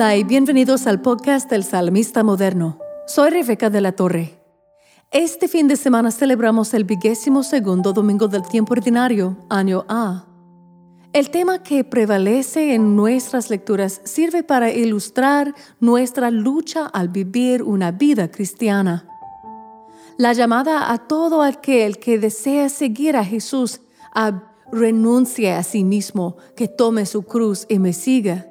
Hola y bienvenidos al podcast del Salmista Moderno. Soy Rebeca de la Torre. Este fin de semana celebramos el vigésimo segundo domingo del tiempo ordinario, año A. El tema que prevalece en nuestras lecturas sirve para ilustrar nuestra lucha al vivir una vida cristiana. La llamada a todo aquel que desea seguir a Jesús a renuncie a sí mismo, que tome su cruz y me siga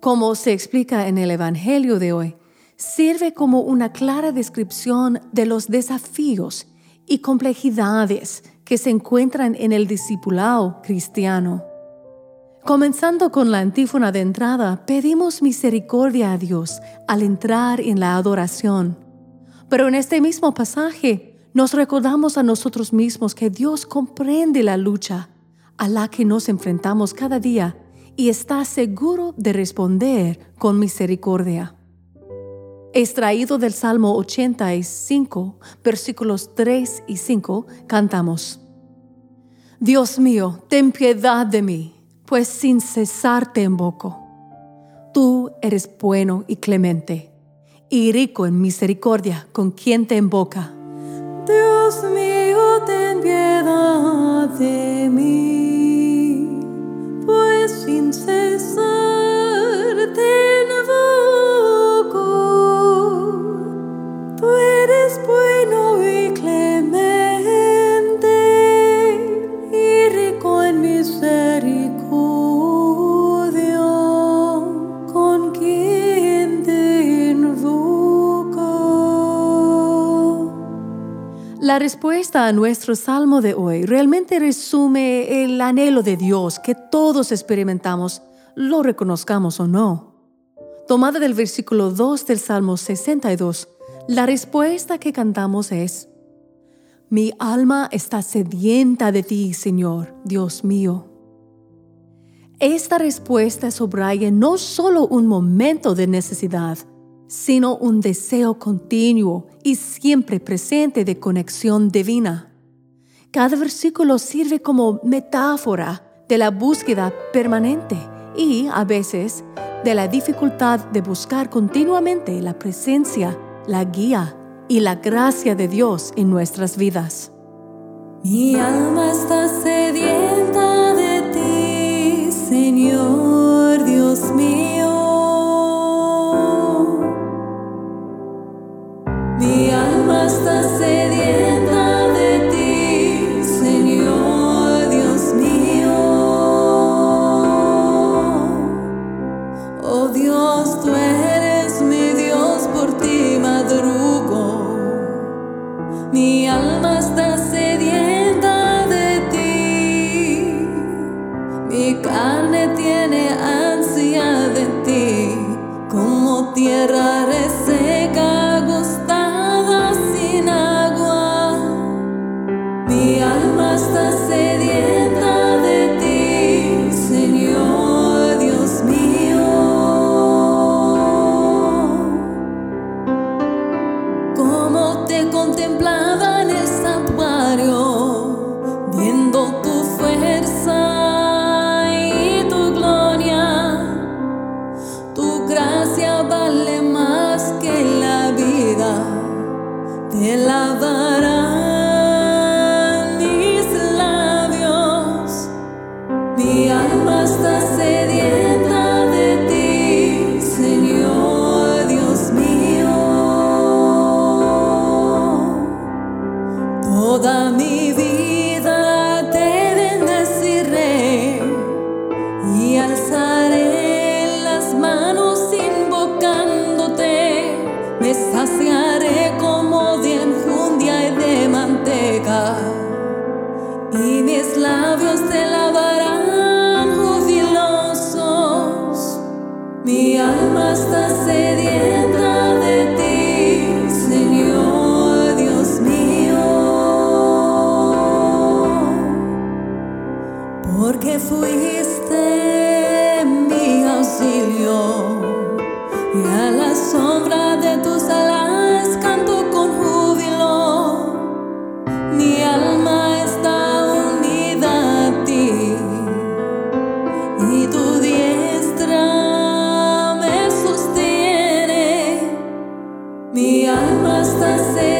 como se explica en el Evangelio de hoy, sirve como una clara descripción de los desafíos y complejidades que se encuentran en el discipulado cristiano. Comenzando con la antífona de entrada, pedimos misericordia a Dios al entrar en la adoración. Pero en este mismo pasaje nos recordamos a nosotros mismos que Dios comprende la lucha a la que nos enfrentamos cada día y está seguro de responder con misericordia. Extraído del Salmo 85, versículos 3 y 5, cantamos. Dios mío, ten piedad de mí, pues sin cesar te invoco. Tú eres bueno y clemente, y rico en misericordia con quien te invoca. Dios mío, ten piedad de mí respuesta a nuestro salmo de hoy realmente resume el anhelo de Dios que todos experimentamos, lo reconozcamos o no. Tomada del versículo 2 del Salmo 62, la respuesta que cantamos es, Mi alma está sedienta de ti, Señor, Dios mío. Esta respuesta subraya no solo un momento de necesidad, sino un deseo continuo y siempre presente de conexión divina. Cada versículo sirve como metáfora de la búsqueda permanente y, a veces, de la dificultad de buscar continuamente la presencia, la guía y la gracia de Dios en nuestras vidas. Mi alma está sedienta de ti, Señor alma está Yeah. me saciaré como de enjundia y de manteca, y mis labios te lavarán oh jubilosos. Mi alma está sedienta de ti, Señor Dios mío, porque fuiste. Sombra de tus alas canto con júbilo. Mi alma está unida a ti y tu diestra me sostiene. Mi alma está sedienta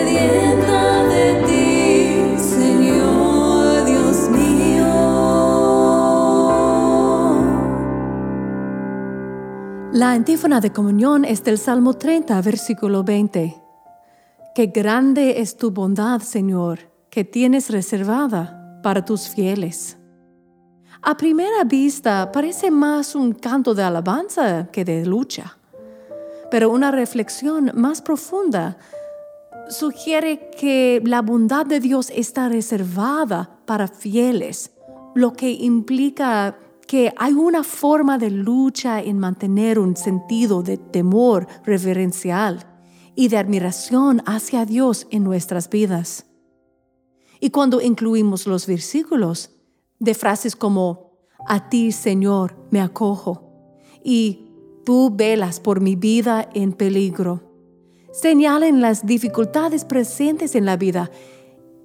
La antífona de comunión es del Salmo 30, versículo 20. Qué grande es tu bondad, Señor, que tienes reservada para tus fieles. A primera vista parece más un canto de alabanza que de lucha, pero una reflexión más profunda sugiere que la bondad de Dios está reservada para fieles, lo que implica que hay una forma de lucha en mantener un sentido de temor reverencial y de admiración hacia Dios en nuestras vidas. Y cuando incluimos los versículos de frases como, a ti, Señor, me acojo, y tú velas por mi vida en peligro, señalen las dificultades presentes en la vida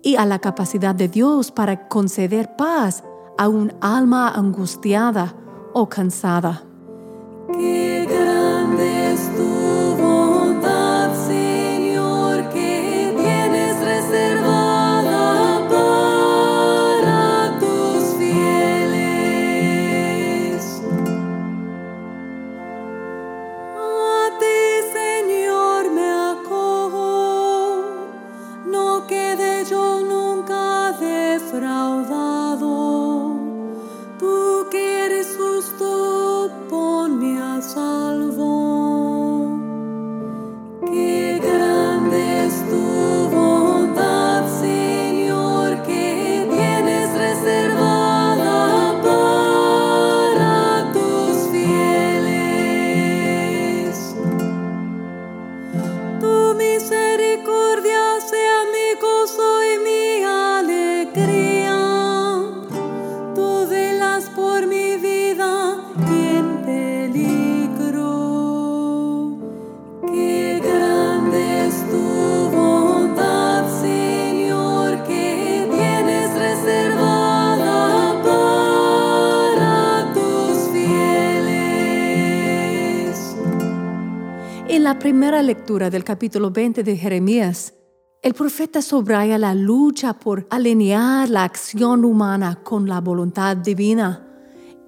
y a la capacidad de Dios para conceder paz a un alma angustiada o cansada. Primera lectura del capítulo 20 de Jeremías, el profeta subraya la lucha por alinear la acción humana con la voluntad divina,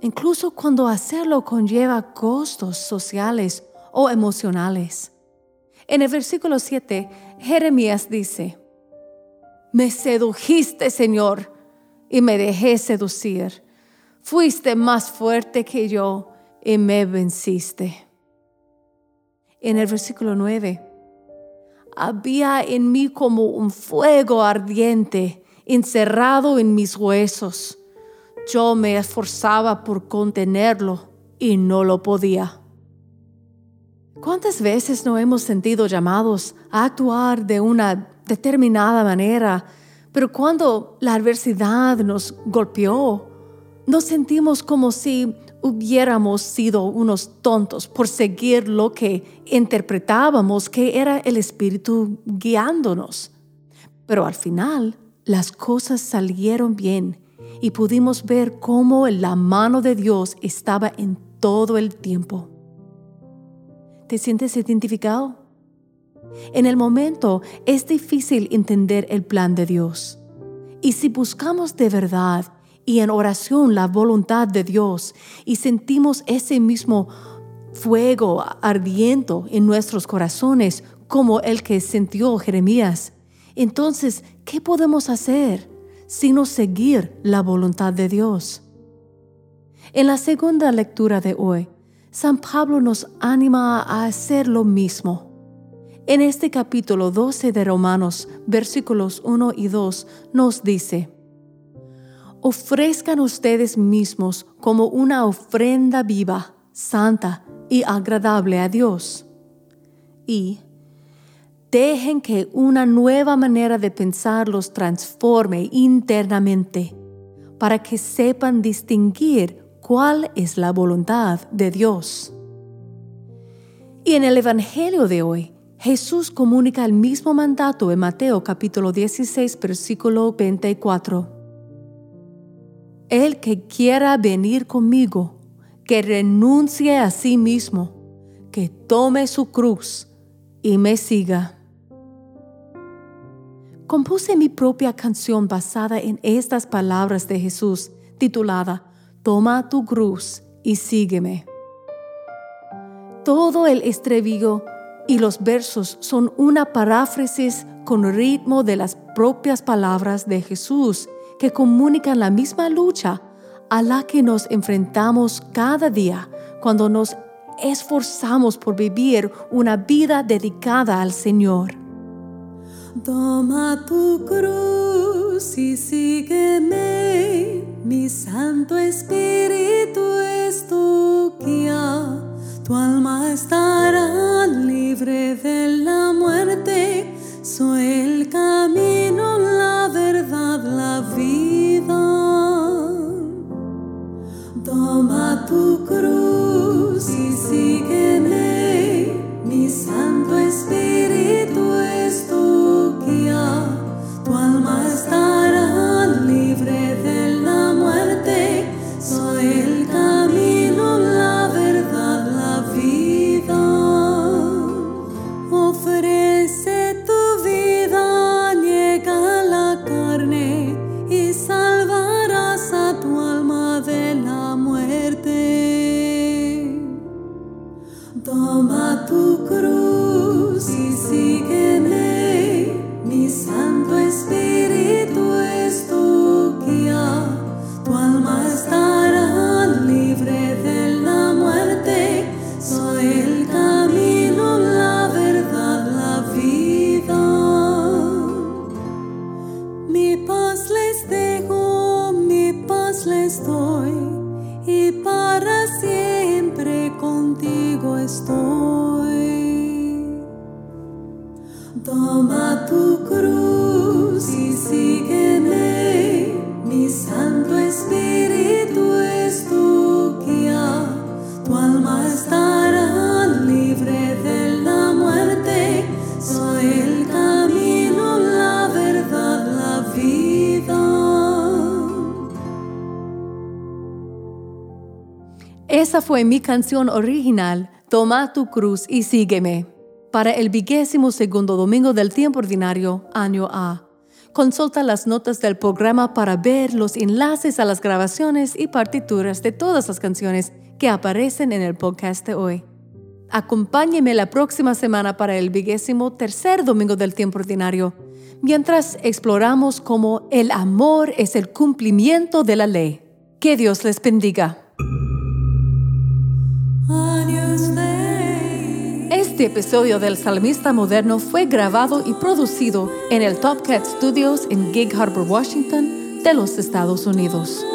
incluso cuando hacerlo conlleva costos sociales o emocionales. En el versículo 7, Jeremías dice, Me sedujiste, Señor, y me dejé seducir. Fuiste más fuerte que yo y me venciste. En el versículo 9, había en mí como un fuego ardiente encerrado en mis huesos. Yo me esforzaba por contenerlo y no lo podía. ¿Cuántas veces no hemos sentido llamados a actuar de una determinada manera, pero cuando la adversidad nos golpeó, nos sentimos como si hubiéramos sido unos tontos por seguir lo que interpretábamos que era el Espíritu guiándonos. Pero al final las cosas salieron bien y pudimos ver cómo la mano de Dios estaba en todo el tiempo. ¿Te sientes identificado? En el momento es difícil entender el plan de Dios. Y si buscamos de verdad y en oración la voluntad de Dios y sentimos ese mismo fuego ardiendo en nuestros corazones como el que sintió Jeremías, entonces, ¿qué podemos hacer sino seguir la voluntad de Dios? En la segunda lectura de hoy, San Pablo nos anima a hacer lo mismo. En este capítulo 12 de Romanos, versículos 1 y 2, nos dice, ofrezcan ustedes mismos como una ofrenda viva, santa y agradable a Dios. Y dejen que una nueva manera de pensar los transforme internamente. para que sepan distinguir cuál es la voluntad de Dios. Y en el Evangelio de hoy, Jesús comunica el mismo mandato en Mateo capítulo 16, versículo 24. El que quiera venir conmigo, que renuncie a sí mismo, que tome su cruz y me siga. Compuse mi propia canción basada en estas palabras de Jesús, titulada Toma tu cruz y sígueme. Todo el estribillo y los versos son una paráfrasis con ritmo de las propias palabras de Jesús que comunican la misma lucha a la que nos enfrentamos cada día cuando nos esforzamos por vivir una vida dedicada al Señor. Toma tu cruz y sígueme, mi Santo Espíritu es tu guía. Tu alma estará libre de la muerte, soy Tu alma estará Esa fue mi canción original, Toma tu cruz y sígueme, para el vigésimo segundo domingo del tiempo ordinario, año A. Consulta las notas del programa para ver los enlaces a las grabaciones y partituras de todas las canciones que aparecen en el podcast de hoy. Acompáñeme la próxima semana para el vigésimo tercer domingo del tiempo ordinario, mientras exploramos cómo el amor es el cumplimiento de la ley. Que Dios les bendiga. Este episodio del Salmista Moderno fue grabado y producido en el Top Cat Studios en Gig Harbor, Washington, de los Estados Unidos.